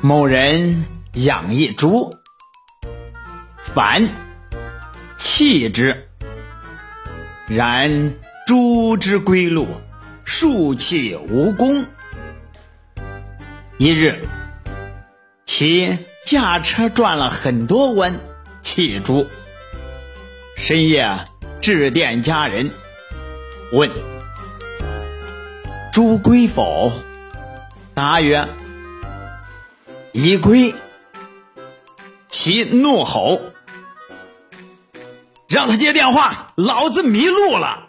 某人养一猪，凡弃之，然猪之归路，数气无功。一日，其驾车转了很多弯，弃猪。深夜致电家人，问猪归否？答曰。已归，其怒吼：“让他接电话，老子迷路了。”